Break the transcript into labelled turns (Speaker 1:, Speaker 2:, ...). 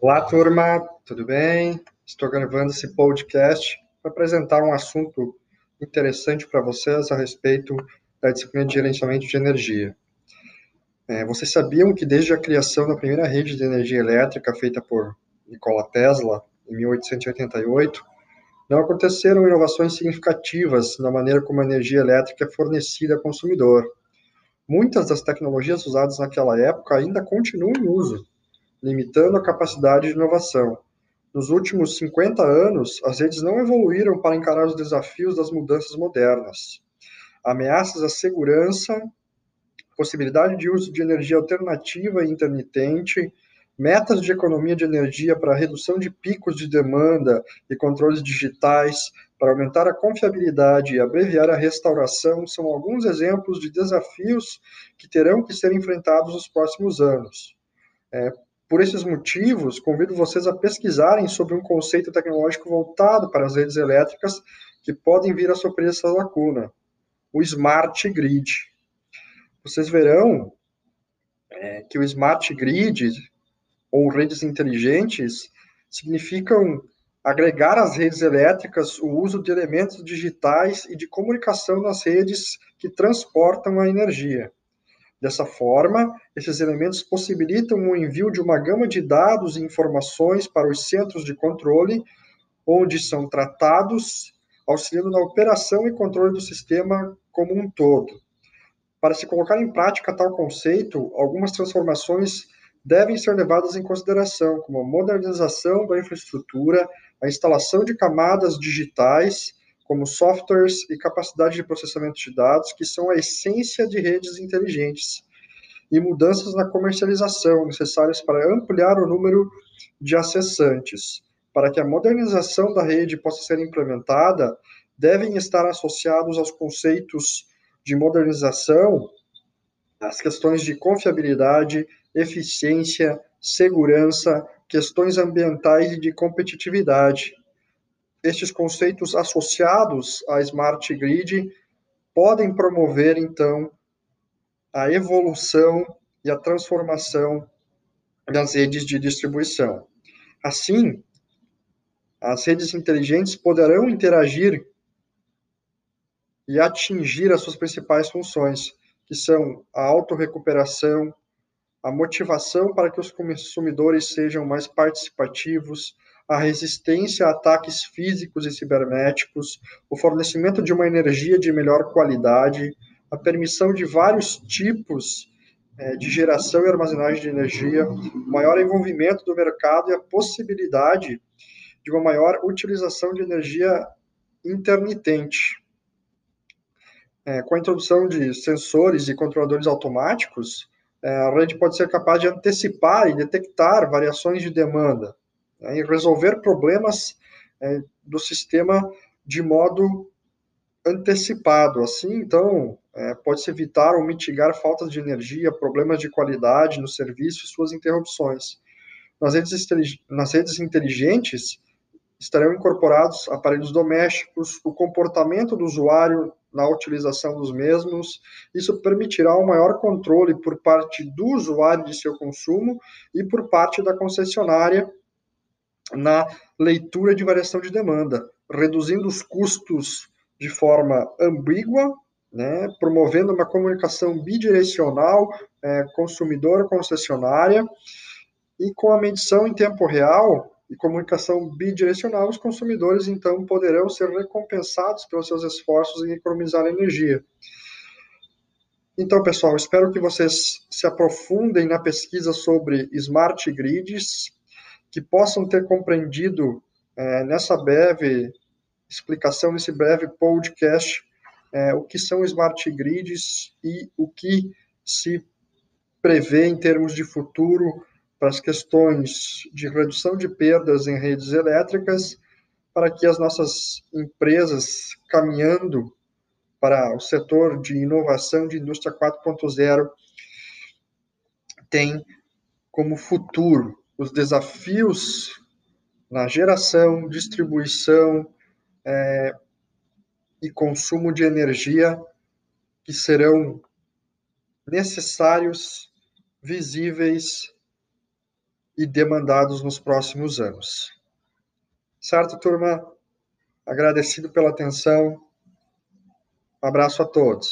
Speaker 1: Olá, turma, tudo bem? Estou gravando esse podcast para apresentar um assunto interessante para vocês a respeito da disciplina de gerenciamento de energia. É, vocês sabiam que desde a criação da primeira rede de energia elétrica feita por Nikola Tesla, em 1888, não aconteceram inovações significativas na maneira como a energia elétrica é fornecida ao consumidor. Muitas das tecnologias usadas naquela época ainda continuam em uso, limitando a capacidade de inovação. Nos últimos 50 anos, as redes não evoluíram para encarar os desafios das mudanças modernas. Ameaças à segurança, possibilidade de uso de energia alternativa e intermitente, metas de economia de energia para redução de picos de demanda e controles digitais, para aumentar a confiabilidade e abreviar a restauração, são alguns exemplos de desafios que terão que ser enfrentados nos próximos anos. É, por esses motivos, convido vocês a pesquisarem sobre um conceito tecnológico voltado para as redes elétricas que podem vir a suprir essa lacuna, o Smart Grid. Vocês verão é, que o Smart Grid ou redes inteligentes significam agregar às redes elétricas o uso de elementos digitais e de comunicação nas redes que transportam a energia. Dessa forma, esses elementos possibilitam o envio de uma gama de dados e informações para os centros de controle, onde são tratados, auxiliando na operação e controle do sistema como um todo. Para se colocar em prática tal conceito, algumas transformações devem ser levadas em consideração, como a modernização da infraestrutura, a instalação de camadas digitais, como softwares e capacidade de processamento de dados, que são a essência de redes inteligentes, e mudanças na comercialização necessárias para ampliar o número de acessantes. Para que a modernização da rede possa ser implementada, devem estar associados aos conceitos de modernização as questões de confiabilidade, eficiência, segurança, questões ambientais e de competitividade. Estes conceitos associados à Smart Grid podem promover, então, a evolução e a transformação das redes de distribuição. Assim, as redes inteligentes poderão interagir e atingir as suas principais funções, que são a autorrecuperação, a motivação para que os consumidores sejam mais participativos, a resistência a ataques físicos e cibernéticos, o fornecimento de uma energia de melhor qualidade, a permissão de vários tipos é, de geração e armazenagem de energia, o maior envolvimento do mercado e a possibilidade de uma maior utilização de energia intermitente. É, com a introdução de sensores e controladores automáticos, é, a rede pode ser capaz de antecipar e detectar variações de demanda né, e resolver problemas é, do sistema de modo antecipado. Assim, então, é, pode-se evitar ou mitigar faltas de energia, problemas de qualidade no serviço e suas interrupções. Nas redes, nas redes inteligentes, estarão incorporados aparelhos domésticos, o comportamento do usuário na utilização dos mesmos. Isso permitirá um maior controle por parte do usuário de seu consumo e por parte da concessionária na leitura de variação de demanda, reduzindo os custos de forma ambígua, né, promovendo uma comunicação bidirecional é, consumidor-concessionária e com a medição em tempo real e comunicação bidirecional, os consumidores então poderão ser recompensados pelos seus esforços em economizar energia. Então, pessoal, espero que vocês se aprofundem na pesquisa sobre smart grids, que possam ter compreendido é, nessa breve explicação, nesse breve podcast, é, o que são smart grids e o que se prevê em termos de futuro para as questões de redução de perdas em redes elétricas, para que as nossas empresas, caminhando para o setor de inovação de indústria 4.0, tem como futuro os desafios na geração, distribuição é, e consumo de energia que serão necessários, visíveis e demandados nos próximos anos. Certo, turma? Agradecido pela atenção. Um abraço a todos.